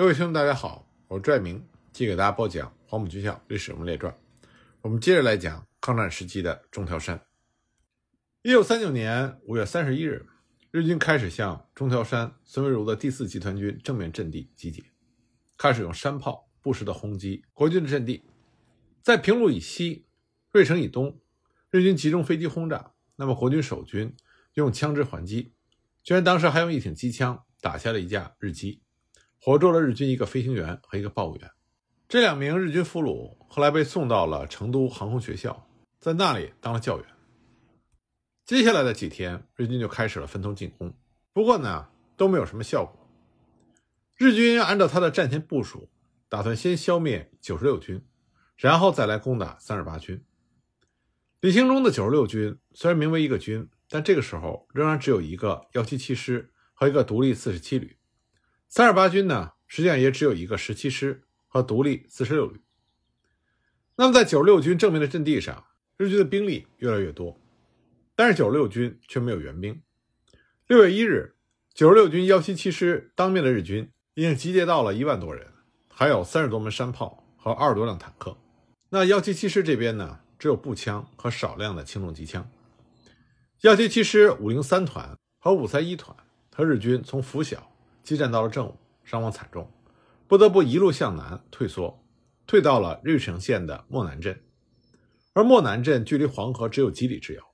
各位兄弟，大家好，我是拽明，继续给大家播讲《黄埔军校历史人物列传》。我们接着来讲抗战时期的中条山。一九三九年五月三十一日，日军开始向中条山孙维如的第四集团军正面阵地集结，开始用山炮不时的轰击国军的阵地。在平路以西、芮城以东，日军集中飞机轰炸，那么国军守军用枪支还击，居然当时还用一挺机枪打下了一架日机。活捉了日军一个飞行员和一个报务员，这两名日军俘虏后来被送到了成都航空学校，在那里当了教员。接下来的几天，日军就开始了分头进攻，不过呢都没有什么效果。日军按照他的战前部署，打算先消灭九十六军，然后再来攻打三十八军。李兴中的九十六军虽然名为一个军，但这个时候仍然只有一个幺七七师和一个独立四十七旅。三十八军呢，实际上也只有一个十七师和独立四十六旅。那么，在九十六军正面的阵地上，日军的兵力越来越多，但是九十六军却没有援兵。六月一日，九十六军幺七七师当面的日军已经集结到了一万多人，还有三十多门山炮和二十多辆坦克。那幺七七师这边呢，只有步枪和少量的轻重机枪。幺七七师五零三团和五三一团和日军从拂晓。激战到了正午，伤亡惨重，不得不一路向南退缩，退到了芮城县的莫南镇。而莫南镇距离黄河只有几里之遥，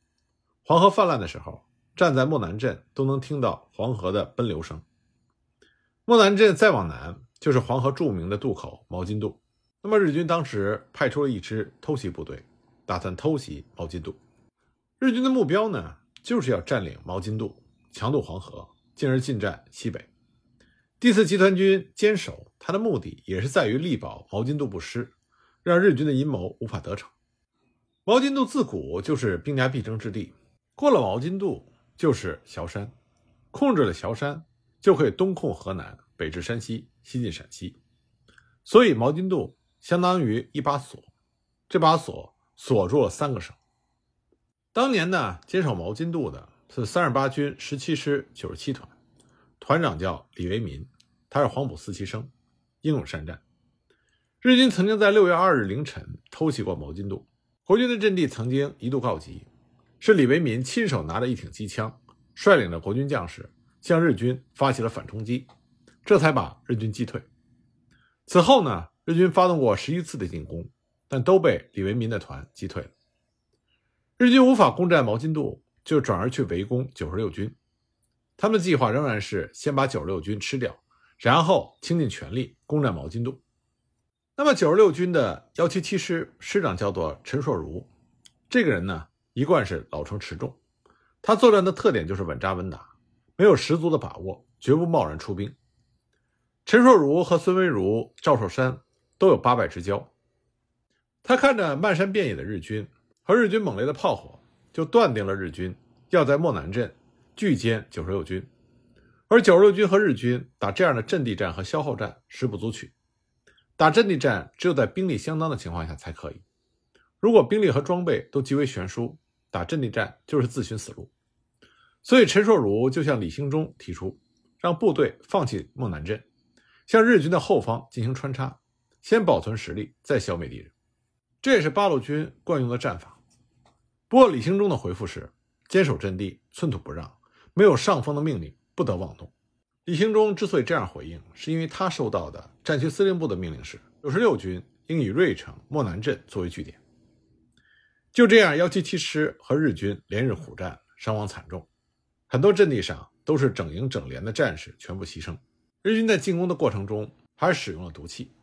黄河泛滥的时候，站在莫南镇都能听到黄河的奔流声。莫南镇再往南就是黄河著名的渡口毛巾渡。那么日军当时派出了一支偷袭部队，打算偷袭毛巾渡。日军的目标呢，就是要占领毛巾渡，强渡黄河，进而进占西北。第四集团军坚守，他的目的也是在于力保毛巾渡不失，让日军的阴谋无法得逞。毛巾渡自古就是兵家必争之地，过了毛巾渡就是崤山，控制了崤山，就可以东控河南，北至山西，西进陕西。所以毛巾渡相当于一把锁，这把锁锁住了三个省。当年呢，坚守毛巾渡的是三十八军十七师九十七团。团长叫李维民，他是黄埔四期生，英勇善战。日军曾经在六月二日凌晨偷袭过毛巾渡，国军的阵地曾经一度告急，是李维民亲手拿着一挺机枪，率领着国军将士向日军发起了反冲击，这才把日军击退。此后呢，日军发动过十余次的进攻，但都被李维民的团击退了。日军无法攻占毛巾渡，就转而去围攻九十六军。他们的计划仍然是先把九十六军吃掉，然后倾尽全力攻占毛巾渡。那么九十六军的幺七七师师长叫做陈硕如，这个人呢一贯是老成持重，他作战的特点就是稳扎稳打，没有十足的把握，绝不贸然出兵。陈硕如和孙维如、赵寿山都有八拜之交，他看着漫山遍野的日军和日军猛烈的炮火，就断定了日军要在莫南镇。拒歼九十六军，而九十六军和日军打这样的阵地战和消耗战实不足取。打阵地战只有在兵力相当的情况下才可以。如果兵力和装备都极为悬殊，打阵地战就是自寻死路。所以陈硕儒就向李兴中提出，让部队放弃孟南镇，向日军的后方进行穿插，先保存实力，再消灭敌人。这也是八路军惯用的战法。不过李兴中的回复是：坚守阵地，寸土不让。没有上峰的命令，不得妄动。李兴中之所以这样回应，是因为他收到的战区司令部的命令是：九十六军应以芮城、莫南镇作为据点。就这样，幺七七师和日军连日苦战，伤亡惨重，很多阵地上都是整营整连的战士全部牺牲。日军在进攻的过程中还使用了毒气。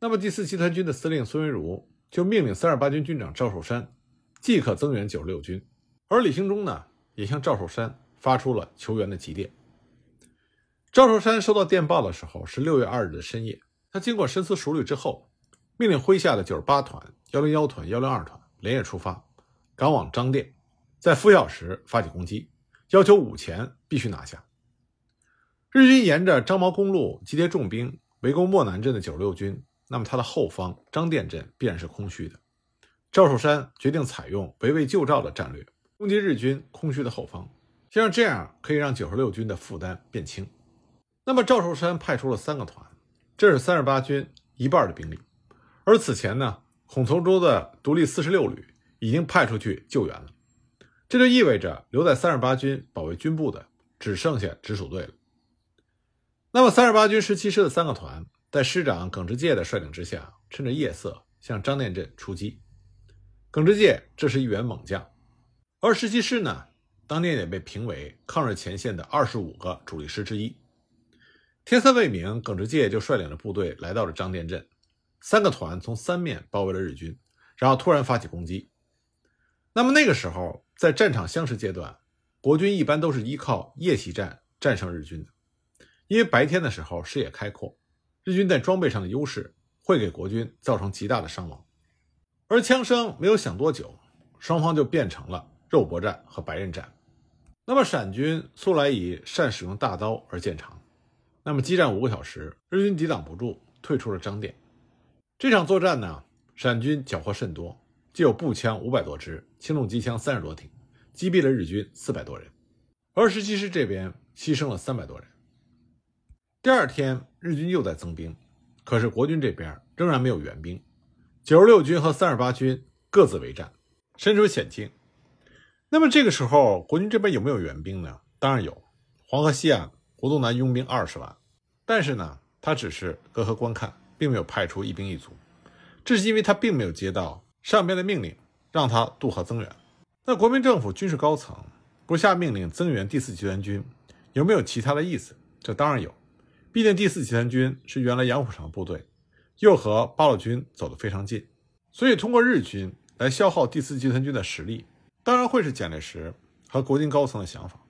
那么，第四集团军的司令孙维如就命令三十八军军长赵寿山即刻增援九十六军，而李兴中呢，也向赵寿山。发出了求援的急电。赵寿山收到电报的时候是六月二日的深夜，他经过深思熟虑之后，命令麾下的九十八团、幺零幺团、幺零二团连夜出发，赶往张店，在拂晓时发起攻击，要求午前必须拿下。日军沿着张毛公路集结重兵围攻莫南镇的九十六军，那么他的后方张店镇必然是空虚的。赵寿山决定采用围魏救赵的战略，攻击日军空虚的后方。像这样可以让九十六军的负担变轻。那么赵寿山派出了三个团，这是三十八军一半的兵力。而此前呢，孔从周的独立四十六旅已经派出去救援了，这就意味着留在三十八军保卫军部的只剩下直属队了。那么，三十八军十七师的三个团在师长耿直介的率领之下，趁着夜色向张店镇出击。耿直介这是一员猛将，而十七师呢，当年也被评为抗日前线的二十五个主力师之一。天色未明，耿直介就率领着部队来到了张店镇，三个团从三面包围了日军，然后突然发起攻击。那么那个时候，在战场相持阶段，国军一般都是依靠夜袭战战胜日军的。因为白天的时候视野开阔，日军在装备上的优势会给国军造成极大的伤亡。而枪声没有响多久，双方就变成了肉搏战和白刃战。那么陕军素来以善使用大刀而见长，那么激战五个小时，日军抵挡不住，退出了张店。这场作战呢，陕军缴获甚多，既有步枪五百多支，轻重机枪三十多挺，击毙了日军四百多人，而十七师这边牺牲了三百多人。第二天，日军又在增兵，可是国军这边仍然没有援兵。九十六军和三十八军各自为战，身处险境。那么这个时候，国军这边有没有援兵呢？当然有，黄河西岸胡宗南拥兵二十万，但是呢，他只是隔河观看，并没有派出一兵一卒。这是因为他并没有接到上边的命令，让他渡河增援。那国民政府军事高层不下命令增援第四集团军，有没有其他的意思？这当然有。毕竟第四集团军是原来杨虎城部队，又和八路军走得非常近，所以通过日军来消耗第四集团军的实力，当然会是蒋介石和国军高层的想法。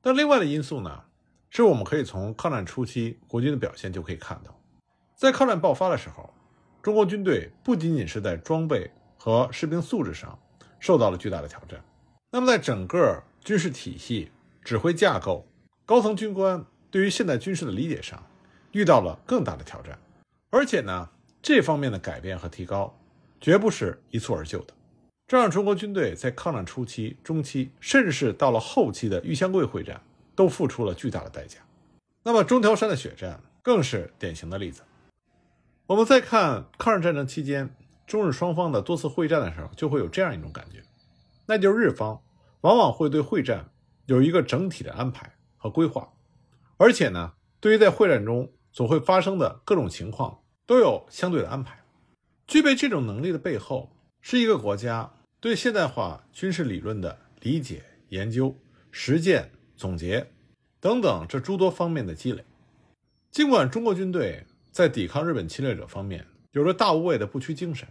但另外的因素呢，是我们可以从抗战初期国军的表现就可以看到，在抗战爆发的时候，中国军队不仅仅是在装备和士兵素质上受到了巨大的挑战，那么在整个军事体系、指挥架构、高层军官。对于现代军事的理解上，遇到了更大的挑战，而且呢，这方面的改变和提高，绝不是一蹴而就的。这让中国军队在抗战初期、中期，甚至是到了后期的玉香桂会战，都付出了巨大的代价。那么中条山的血战更是典型的例子。我们再看抗日战争期间中日双方的多次会战的时候，就会有这样一种感觉，那就是日方往往会对会战有一个整体的安排和规划。而且呢，对于在会战中所会发生的各种情况，都有相对的安排。具备这种能力的背后，是一个国家对现代化军事理论的理解、研究、实践、总结等等这诸多方面的积累。尽管中国军队在抵抗日本侵略者方面有着大无畏的不屈精神，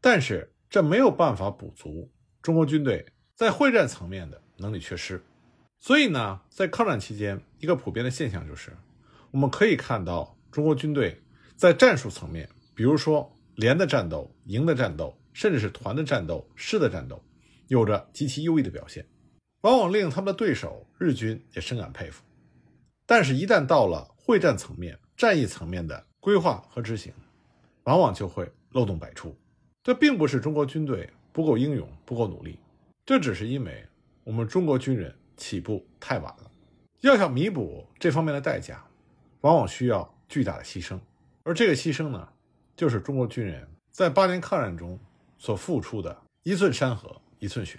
但是这没有办法补足中国军队在会战层面的能力缺失。所以呢，在抗战期间，一个普遍的现象就是，我们可以看到中国军队在战术层面，比如说连的战斗、营的战斗，甚至是团的战斗、师的战斗，有着极其优异的表现，往往令他们的对手日军也深感佩服。但是，一旦到了会战层面、战役层面的规划和执行，往往就会漏洞百出。这并不是中国军队不够英勇、不够努力，这只是因为我们中国军人。起步太晚了，要想弥补这方面的代价，往往需要巨大的牺牲，而这个牺牲呢，就是中国军人在八年抗战中所付出的一寸山河一寸血。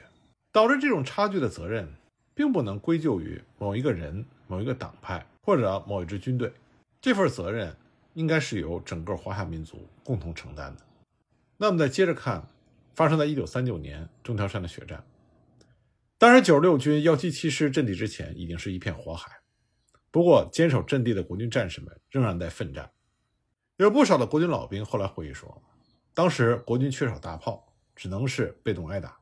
导致这种差距的责任，并不能归咎于某一个人、某一个党派或者某一支军队，这份责任应该是由整个华夏民族共同承担的。那么再接着看，发生在一九三九年中条山的血战。当然，九十六军幺七七师阵地之前已经是一片火海，不过坚守阵地的国军战士们仍然在奋战。有不少的国军老兵后来回忆说，当时国军缺少大炮，只能是被动挨打。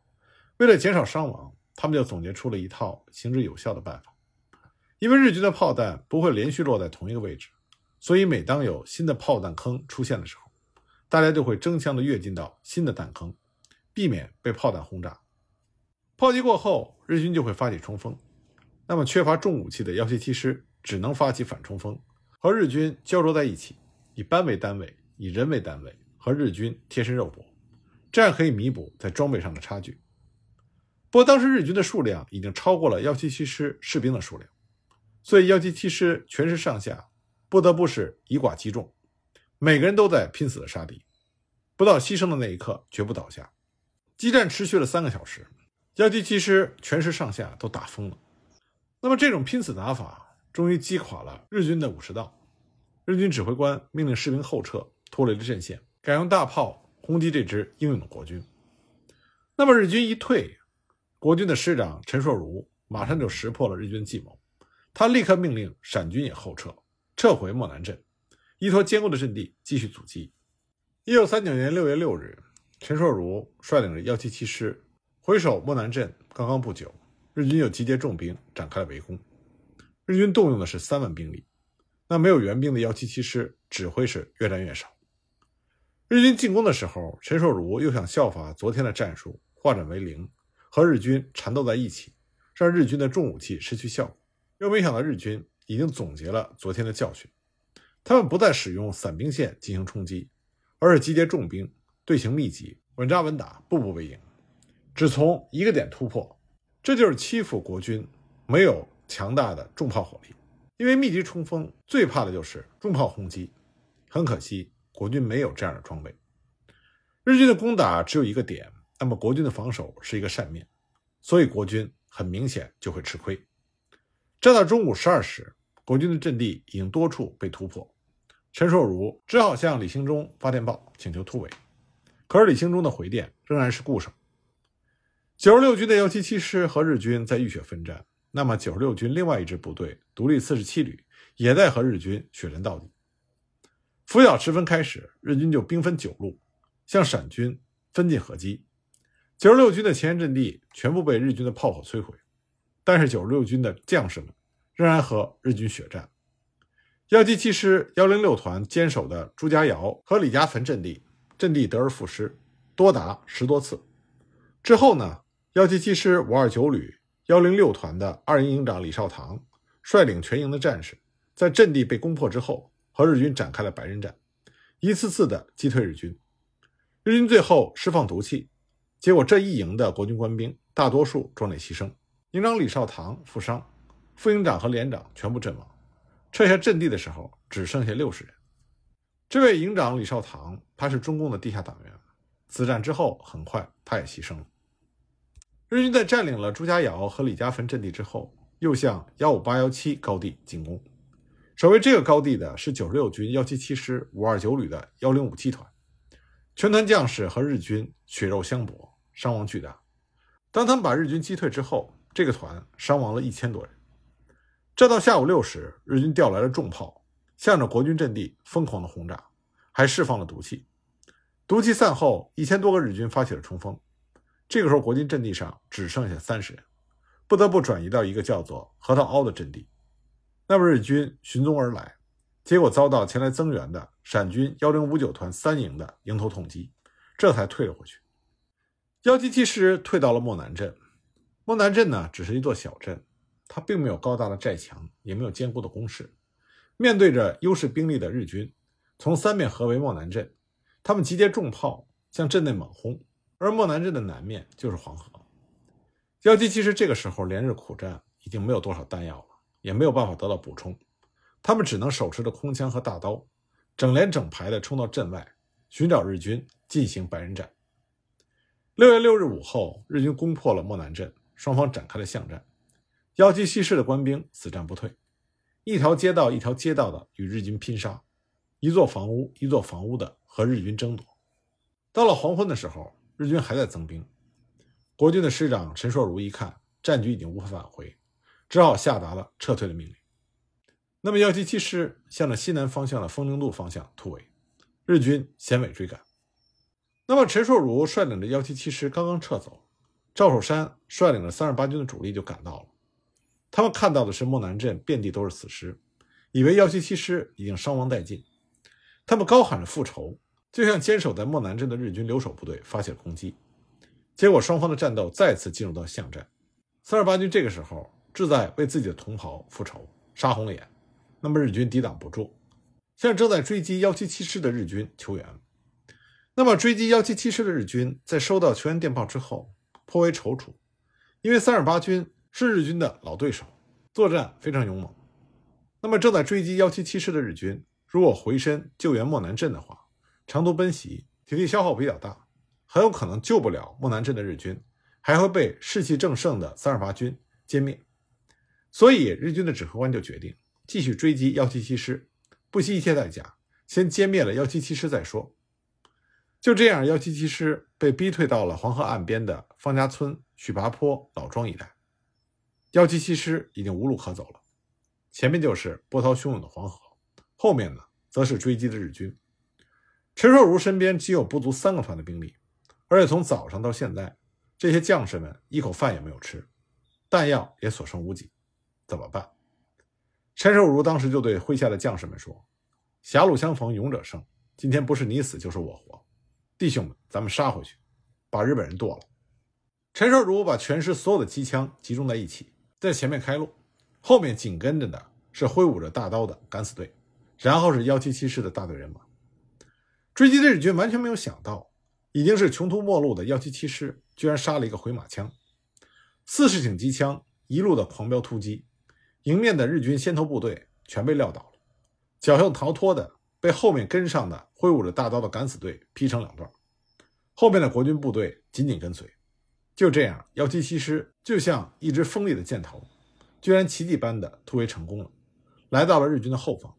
为了减少伤亡，他们就总结出了一套行之有效的办法。因为日军的炮弹不会连续落在同一个位置，所以每当有新的炮弹坑出现的时候，大家就会争相的跃进到新的弹坑，避免被炮弹轰炸。炮击过后，日军就会发起冲锋。那么，缺乏重武器的幺七七师只能发起反冲锋，和日军胶着在一起，以班为单位，以人为单位，和日军贴身肉搏，这样可以弥补在装备上的差距。不过，当时日军的数量已经超过了幺七七师士兵的数量，所以幺七七师全师上下不得不是以寡击众，每个人都在拼死的杀敌，不到牺牲的那一刻绝不倒下。激战持续了三个小时，幺七七师全师上下都打疯了。那么这种拼死打法终于击垮了日军的武士道。日军指挥官命令士兵后撤，脱离了阵线，改用大炮轰击这支英勇的国军。那么日军一退，国军的师长陈硕如马上就识破了日军计谋，他立刻命令陕军也后撤，撤回莫南镇，依托坚固的阵地继续阻击。一九三九年六月六日，陈硕如率领着幺七七师回守莫南镇，刚刚不久，日军又集结重兵展开了围攻。日军动用的是三万兵力。那没有援兵的幺七七师指挥是越战越少。日军进攻的时候，陈寿如又想效法昨天的战术，化整为零，和日军缠斗在一起，让日军的重武器失去效果。又没想到日军已经总结了昨天的教训，他们不再使用散兵线进行冲击，而是集结重兵，队形密集，稳扎稳打，步步为营，只从一个点突破。这就是欺负国军没有强大的重炮火力。因为密集冲锋最怕的就是重炮轰击，很可惜国军没有这样的装备。日军的攻打只有一个点，那么国军的防守是一个扇面，所以国军很明显就会吃亏。战到中午十二时，国军的阵地已经多处被突破，陈硕如只好向李兴中发电报请求突围，可是李兴中的回电仍然是固守。九十六军的幺七七师和日军在浴血奋战。那么，九十六军另外一支部队独立四十七旅也在和日军血战到底。拂晓时分开始，日军就兵分九路，向陕军分进合击。九十六军的前沿阵地全部被日军的炮火摧毁，但是九十六军的将士们仍然和日军血战。幺七七师幺零六团坚守的朱家窑和李家坟阵地，阵地得而复失，多达十多次。之后呢，幺七七师五二九旅。幺零六团的二营营长李少棠率领全营的战士，在阵地被攻破之后，和日军展开了白刃战，一次次的击退日军。日军最后释放毒气，结果这一营的国军官兵大多数壮烈牺牲，营长李少棠负伤，副营长和连长全部阵亡。撤下阵地的时候，只剩下六十人。这位营长李少棠，他是中共的地下党员。此战之后，很快他也牺牲了。日军在占领了朱家窑和李家坟阵地之后，又向幺五八幺七高地进攻。守卫这个高地的是九十六军幺七七师五二九旅的幺零五七团，全团将士和日军血肉相搏，伤亡巨大。当他们把日军击退之后，这个团伤亡了一千多人。这到下午六时，日军调来了重炮，向着国军阵地疯狂的轰炸，还释放了毒气。毒气散后，一千多个日军发起了冲锋。这个时候，国军阵地上只剩下三十人，不得不转移到一个叫做核桃凹的阵地。那么日军寻踪而来，结果遭到前来增援的陕军幺零五九团三营的迎头痛击，这才退了回去。幺七七师退到了莫南镇。莫南镇呢，只是一座小镇，它并没有高大的寨墙，也没有坚固的工事。面对着优势兵力的日军，从三面合围莫南镇，他们集结重炮向镇内猛轰。而莫南镇的南面就是黄河，幺七七师这个时候连日苦战，已经没有多少弹药了，也没有办法得到补充，他们只能手持着空枪和大刀，整连整排的冲到镇外，寻找日军进行白刃战。六月六日午后，日军攻破了莫南镇，双方展开了巷战，幺七七师的官兵死战不退，一条街道一条街道的与日军拼杀，一座房屋一座房屋的和日军争夺。到了黄昏的时候。日军还在增兵，国军的师长陈硕如一看战局已经无法挽回，只好下达了撤退的命令。那么幺七七师向着西南方向的丰陵路方向突围，日军衔尾追赶。那么陈硕如率领着幺七七师刚刚撤走，赵守山率领着三十八军的主力就赶到了。他们看到的是莫南镇遍地都是死尸，以为幺七七师已经伤亡殆尽，他们高喊着复仇。就向坚守在莫南镇的日军留守部队发起了攻击，结果双方的战斗再次进入到巷战。三十八军这个时候志在为自己的同袍复仇，杀红了眼。那么日军抵挡不住，向正在追击幺七七师的日军求援。那么追击幺七七师的日军在收到求援电报之后颇为踌躇，因为三十八军是日军的老对手，作战非常勇猛。那么正在追击幺七七师的日军。如果回身救援莫南镇的话，长途奔袭，体力消耗比较大，很有可能救不了莫南镇的日军，还会被士气正盛的三十八军歼灭。所以，日军的指挥官就决定继续追击幺七七师，不惜一切代价，先歼灭了幺七七师再说。就这样，幺七七师被逼退到了黄河岸边的方家村、许爬坡、老庄一带。幺七七师已经无路可走了，前面就是波涛汹涌的黄河，后面呢，则是追击的日军。陈寿如身边仅有不足三个团的兵力，而且从早上到现在，这些将士们一口饭也没有吃，弹药也所剩无几。怎么办？陈寿如当时就对麾下的将士们说：“狭路相逢勇者胜，今天不是你死就是我活，弟兄们，咱们杀回去，把日本人剁了。”陈寿如把全师所有的机枪集中在一起，在前面开路，后面紧跟着的是挥舞着大刀的敢死队，然后是幺七七师的大队人马。追击的日军完全没有想到，已经是穷途末路的幺七七师居然杀了一个回马枪，四十挺机枪一路的狂飙突击。迎面的日军先头部队全被撂倒了，侥幸逃脱的被后面跟上的挥舞着大刀的敢死队劈成两段，后面的国军部队紧紧跟随。就这样，幺七七师就像一支锋利的箭头，居然奇迹般的突围成功了，来到了日军的后方。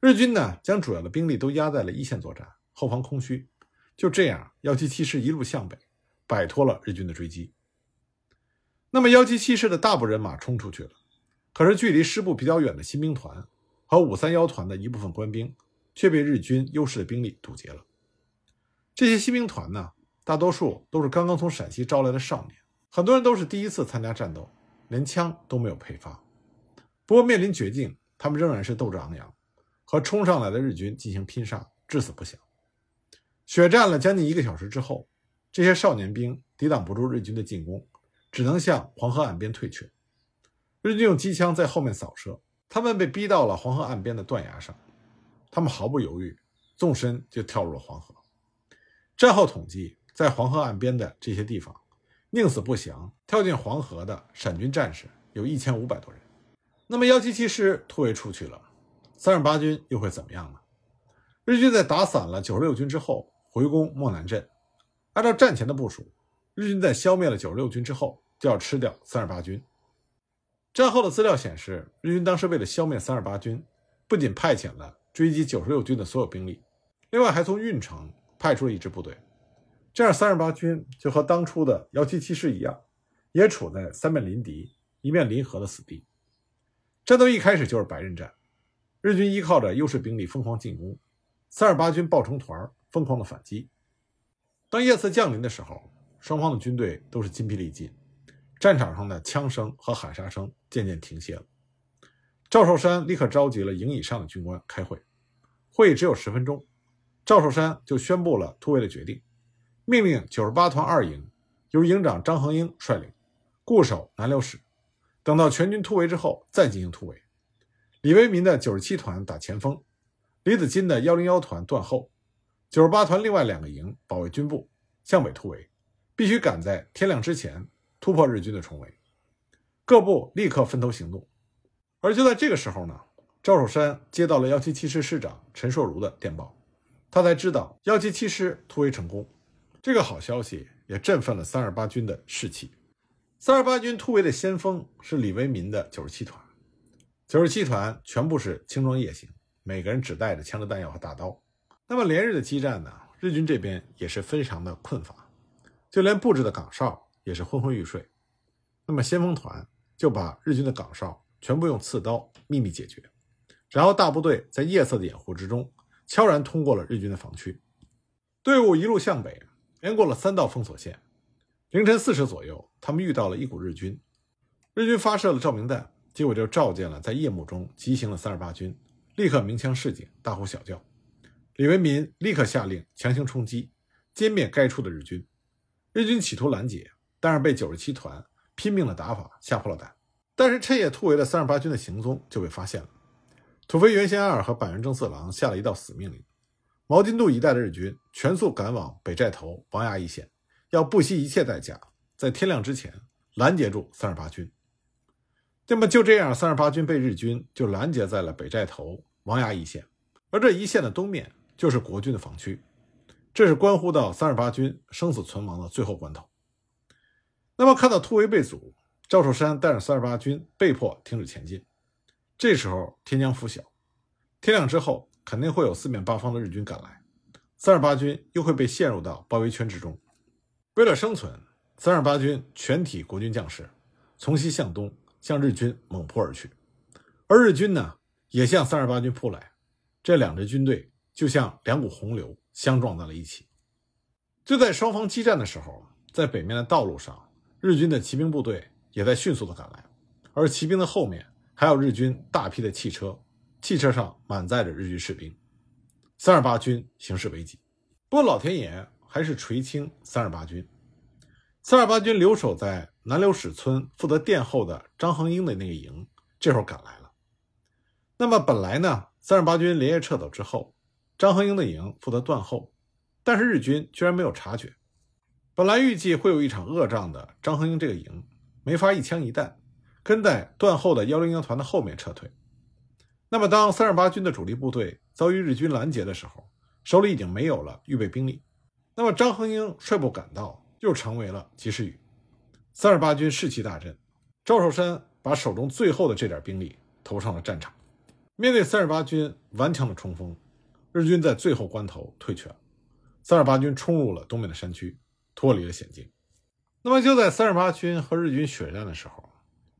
日军呢，将主要的兵力都压在了一线作战，后方空虚。就这样，幺七七师一路向北，摆脱了日军的追击。那么，幺七七师的大部人马冲出去了。可是，距离师部比较远的新兵团和五三幺团的一部分官兵却被日军优势的兵力堵截了。这些新兵团呢，大多数都是刚刚从陕西招来的少年，很多人都是第一次参加战斗，连枪都没有配发。不过，面临绝境，他们仍然是斗志昂扬，和冲上来的日军进行拼杀，至死不降。血战了将近一个小时之后，这些少年兵抵挡不住日军的进攻，只能向黄河岸边退却。日军用机枪在后面扫射，他们被逼到了黄河岸边的断崖上，他们毫不犹豫，纵身就跳入了黄河。战后统计，在黄河岸边的这些地方，宁死不降跳进黄河的陕军战士有一千五百多人。那么幺七七师突围出去了，三十八军又会怎么样呢？日军在打散了九十六军之后，回攻莫南镇。按照战前的部署，日军在消灭了九十六军之后，就要吃掉三十八军。战后的资料显示，日军当时为了消灭三二八军，不仅派遣了追击九十六军的所有兵力，另外还从运城派出了一支部队。这样，三二八军就和当初的幺七七师一样，也处在三面临敌、一面临河的死地。战斗一开始就是白刃战，日军依靠着优势兵力疯狂进攻，三二八军抱成团疯狂的反击。当夜色降临的时候，双方的军队都是筋疲力尽。战场上的枪声和喊杀声渐渐停歇了。赵寿山立刻召集了营以上的军官开会。会议只有十分钟，赵寿山就宣布了突围的决定，命令九十八团二营由营长张恒英率领，固守南辽市，等到全军突围之后再进行突围。李维民的九十七团打前锋，李子金的幺零幺团断后，九十八团另外两个营保卫军部，向北突围，必须赶在天亮之前。突破日军的重围，各部立刻分头行动。而就在这个时候呢，赵守山接到了幺七七师师长陈硕如的电报，他才知道幺七七师突围成功。这个好消息也振奋了三二八军的士气。三二八军突围的先锋是李维民的九十七团，九十七团全部是轻装夜行，每个人只带着枪支弹药和大刀。那么连日的激战呢，日军这边也是非常的困乏，就连布置的岗哨。也是昏昏欲睡，那么先锋团就把日军的岗哨全部用刺刀秘密解决，然后大部队在夜色的掩护之中，悄然通过了日军的防区。队伍一路向北，连过了三道封锁线。凌晨四时左右，他们遇到了一股日军，日军发射了照明弹，结果就照见了在夜幕中急行的三二八军，立刻鸣枪示警，大呼小叫。李维民立刻下令强行冲击，歼灭该处的日军。日军企图拦截。但是被九十七团拼命的打法吓破了胆，但是趁夜突围的三十八军的行踪就被发现了。土肥原贤二和板垣征四郎下了一道死命令：毛津渡一带的日军全速赶往北寨头王崖一线，要不惜一切代价在天亮之前拦截住三十八军。那么就这样，三十八军被日军就拦截在了北寨头王崖一线，而这一线的东面就是国军的防区，这是关乎到三十八军生死存亡的最后关头。那么看到突围被阻，赵寿山带着三十八军被迫停止前进。这时候天将拂晓，天亮之后肯定会有四面八方的日军赶来，三十八军又会被陷入到包围圈之中。为了生存，三十八军全体国军将士从西向东向日军猛扑而去，而日军呢也向三十八军扑来，这两支军队就像两股洪流相撞在了一起。就在双方激战的时候，在北面的道路上，日军的骑兵部队也在迅速的赶来，而骑兵的后面。还有日军大批的汽车，汽车上满载着日军士兵，三十八军形势危急。不过老天爷还是垂青三十八军，三十八军留守在南流史村负责殿后的张恒英的那个营，这会儿赶来了。那么本来呢，三十八军连夜撤走之后，张恒英的营负责断后，但是日军居然没有察觉。本来预计会有一场恶仗的张恒英这个营，没法一枪一弹。跟在断后的幺零幺团的后面撤退。那么，当三十八军的主力部队遭遇日军拦截的时候，手里已经没有了预备兵力。那么，张恒英率部赶到，又成为了及时雨。三十八军士气大振，赵寿山把手中最后的这点兵力投上了战场。面对三十八军顽强的冲锋，日军在最后关头退却了。三十八军冲入了东面的山区，脱离了险境。那么，就在三十八军和日军血战的时候。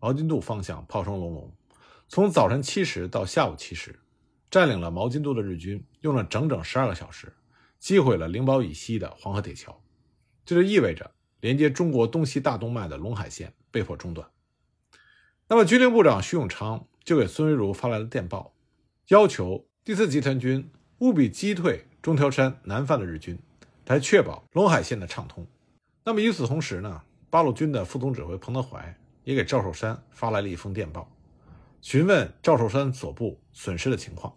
毛津渡方向炮声隆隆，从早晨七时到下午七时，占领了毛津渡的日军用了整整十二个小时，击毁了灵宝以西的黄河铁桥，这就意味着连接中国东西大动脉的陇海线被迫中断。那么，军令部长徐永昌就给孙维如发来了电报，要求第四集团军务必击退中条山南犯的日军，来确保陇海线的畅通。那么与此同时呢，八路军的副总指挥彭德怀。也给赵寿山发来了一封电报，询问赵寿山所部损失的情况，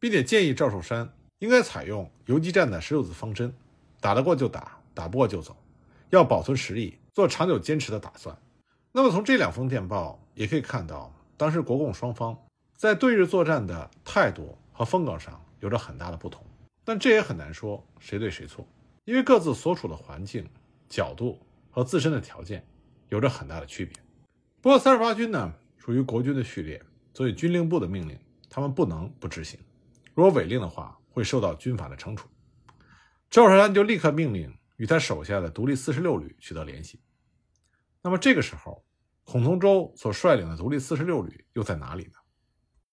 并且建议赵寿山应该采用游击战的十六字方针，打得过就打，打不过就走，要保存实力，做长久坚持的打算。那么从这两封电报也可以看到，当时国共双方在对日作战的态度和风格上有着很大的不同，但这也很难说谁对谁错，因为各自所处的环境、角度和自身的条件有着很大的区别。不过，三十八军呢属于国军的序列，所以军令部的命令他们不能不执行。如果违令的话，会受到军法的惩处。赵寿山就立刻命令与他手下的独立四十六旅取得联系。那么这个时候，孔同舟所率领的独立四十六旅又在哪里呢？